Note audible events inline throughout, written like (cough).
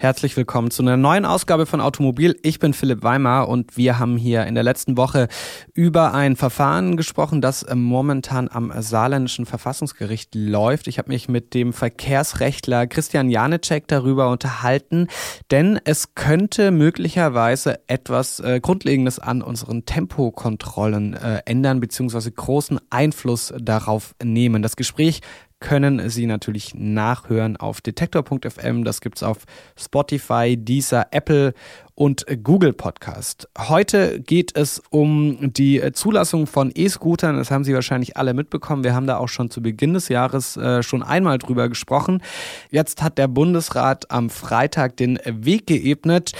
Herzlich willkommen zu einer neuen Ausgabe von Automobil. Ich bin Philipp Weimar und wir haben hier in der letzten Woche über ein Verfahren gesprochen, das momentan am saarländischen Verfassungsgericht läuft. Ich habe mich mit dem Verkehrsrechtler Christian Janecek darüber unterhalten, denn es könnte möglicherweise etwas äh, Grundlegendes an unseren Tempokontrollen äh, ändern bzw. großen Einfluss darauf nehmen. Das Gespräch können Sie natürlich nachhören auf detektor.fm. Das gibt's auf Spotify, Deezer, Apple und Google Podcast. Heute geht es um die Zulassung von E-Scootern. Das haben Sie wahrscheinlich alle mitbekommen. Wir haben da auch schon zu Beginn des Jahres äh, schon einmal drüber gesprochen. Jetzt hat der Bundesrat am Freitag den Weg geebnet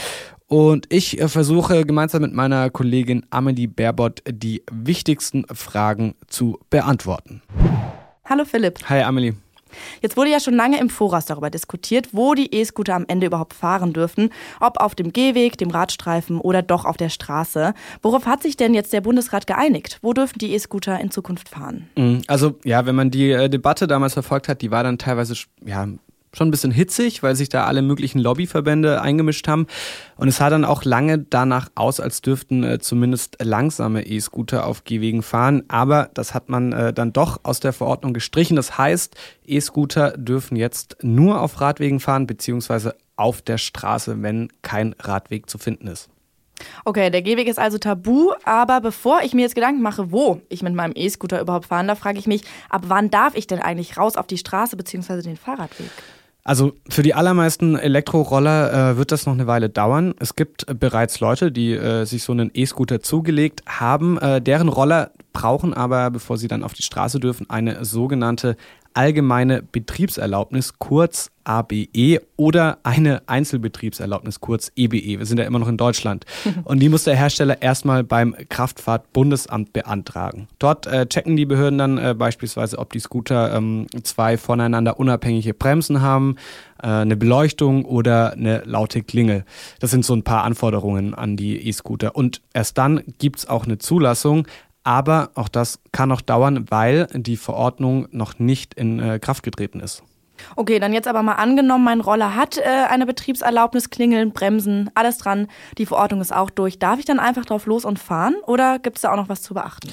und ich äh, versuche gemeinsam mit meiner Kollegin Amelie Baerbott die wichtigsten Fragen zu beantworten. Hallo Philipp. Hi Amelie. Jetzt wurde ja schon lange im Voraus darüber diskutiert, wo die E-Scooter am Ende überhaupt fahren dürfen. Ob auf dem Gehweg, dem Radstreifen oder doch auf der Straße. Worauf hat sich denn jetzt der Bundesrat geeinigt? Wo dürfen die E-Scooter in Zukunft fahren? Mhm. Also ja, wenn man die äh, Debatte damals verfolgt hat, die war dann teilweise ja, schon ein bisschen hitzig, weil sich da alle möglichen Lobbyverbände eingemischt haben. Und es sah dann auch lange danach aus, als dürften äh, zumindest langsame E-Scooter auf Gehwegen fahren. Aber das hat man äh, dann doch aus der Verordnung gestrichen. Das heißt, E-Scooter dürfen jetzt nur auf Radwegen fahren, beziehungsweise auf der Straße, wenn kein Radweg zu finden ist. Okay, der Gehweg ist also tabu, aber bevor ich mir jetzt Gedanken mache, wo ich mit meinem E-Scooter überhaupt fahren darf, frage ich mich, ab wann darf ich denn eigentlich raus auf die Straße bzw. den Fahrradweg? Also für die allermeisten Elektroroller äh, wird das noch eine Weile dauern. Es gibt äh, bereits Leute, die äh, sich so einen E-Scooter zugelegt haben. Äh, deren Roller brauchen aber, bevor sie dann auf die Straße dürfen, eine sogenannte allgemeine Betriebserlaubnis, kurz ABE, oder eine Einzelbetriebserlaubnis, kurz EBE. Wir sind ja immer noch in Deutschland. (laughs) Und die muss der Hersteller erstmal beim Kraftfahrtbundesamt beantragen. Dort äh, checken die Behörden dann äh, beispielsweise, ob die Scooter ähm, zwei voneinander unabhängige Bremsen haben, äh, eine Beleuchtung oder eine laute Klingel. Das sind so ein paar Anforderungen an die E-Scooter. Und erst dann gibt es auch eine Zulassung. Aber auch das kann noch dauern, weil die Verordnung noch nicht in äh, Kraft getreten ist. Okay, dann jetzt aber mal angenommen, mein Roller hat äh, eine Betriebserlaubnis, Klingeln, Bremsen, alles dran. Die Verordnung ist auch durch. Darf ich dann einfach drauf los und fahren oder gibt es da auch noch was zu beachten?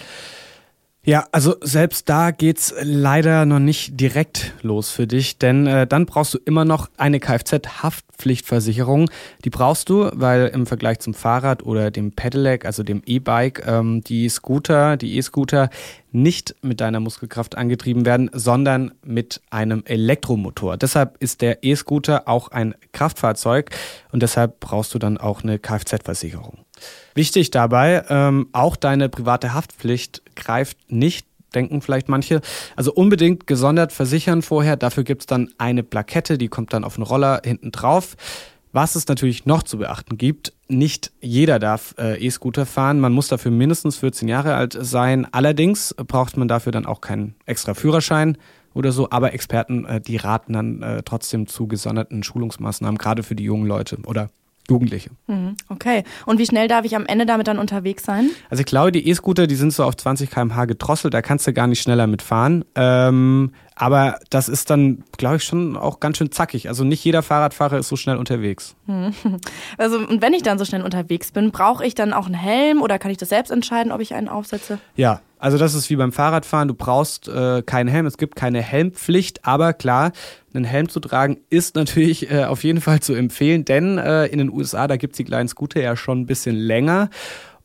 Ja, also selbst da geht's leider noch nicht direkt los für dich, denn äh, dann brauchst du immer noch eine Kfz-Haftpflichtversicherung. Die brauchst du, weil im Vergleich zum Fahrrad oder dem Pedelec, also dem E-Bike, ähm, die Scooter, die E-Scooter nicht mit deiner Muskelkraft angetrieben werden, sondern mit einem Elektromotor. Deshalb ist der E-Scooter auch ein Kraftfahrzeug und deshalb brauchst du dann auch eine Kfz-Versicherung. Wichtig dabei, ähm, auch deine private Haftpflicht greift nicht denken vielleicht manche. Also unbedingt gesondert versichern vorher. Dafür gibt's dann eine Plakette, die kommt dann auf den Roller hinten drauf. Was es natürlich noch zu beachten gibt, nicht jeder darf äh, E-Scooter fahren. Man muss dafür mindestens 14 Jahre alt sein. Allerdings braucht man dafür dann auch keinen extra Führerschein oder so. Aber Experten, äh, die raten dann äh, trotzdem zu gesonderten Schulungsmaßnahmen, gerade für die jungen Leute oder Jugendliche. Mhm, okay. Und wie schnell darf ich am Ende damit dann unterwegs sein? Also ich glaube, die E-Scooter, die sind so auf 20 km/h gedrosselt, da kannst du gar nicht schneller mitfahren. Ähm, aber das ist dann, glaube ich, schon auch ganz schön zackig. Also nicht jeder Fahrradfahrer ist so schnell unterwegs. Mhm. Also und wenn ich dann so schnell unterwegs bin, brauche ich dann auch einen Helm oder kann ich das selbst entscheiden, ob ich einen aufsetze? Ja, also das ist wie beim Fahrradfahren. Du brauchst äh, keinen Helm. Es gibt keine Helmpflicht, aber klar, einen Helm zu tragen ist natürlich äh, auf jeden Fall zu empfehlen, denn äh, in den USA, da gibt es die kleinen Scooter ja schon ein bisschen länger.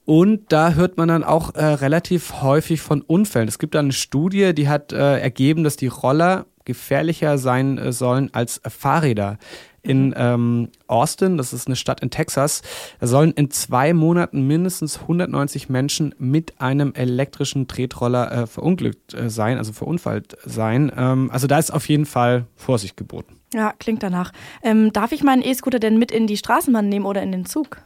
Und da hört man dann auch äh, relativ häufig von Unfällen. Es gibt da eine Studie, die hat äh, ergeben, dass die Roller gefährlicher sein äh, sollen als Fahrräder in ähm, Austin, das ist eine Stadt in Texas, da sollen in zwei Monaten mindestens 190 Menschen mit einem elektrischen Tretroller äh, verunglückt äh, sein, also verunfallt sein. Ähm, also da ist auf jeden Fall Vorsicht geboten. Ja, klingt danach. Ähm, darf ich meinen E-Scooter denn mit in die Straßenbahn nehmen oder in den Zug?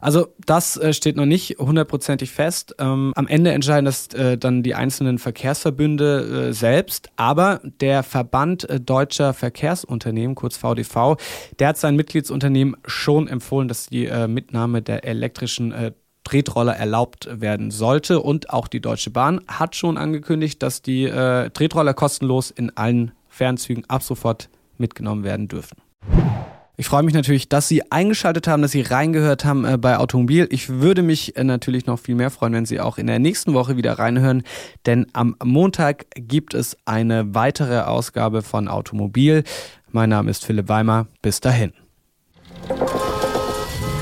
Also das äh, steht noch nicht hundertprozentig fest. Ähm, am Ende entscheiden das äh, dann die einzelnen Verkehrsverbünde äh, selbst. Aber der Verband äh, Deutscher Verkehrsunternehmen, kurz VDV, der hat sein Mitgliedsunternehmen schon empfohlen, dass die äh, Mitnahme der elektrischen äh, Tretroller erlaubt werden sollte. Und auch die Deutsche Bahn hat schon angekündigt, dass die äh, Tretroller kostenlos in allen Fernzügen ab sofort mitgenommen werden dürfen. Ich freue mich natürlich, dass Sie eingeschaltet haben, dass Sie reingehört haben äh, bei Automobil. Ich würde mich äh, natürlich noch viel mehr freuen, wenn Sie auch in der nächsten Woche wieder reinhören, denn am Montag gibt es eine weitere Ausgabe von Automobil. Mein Name ist Philipp Weimer. Bis dahin.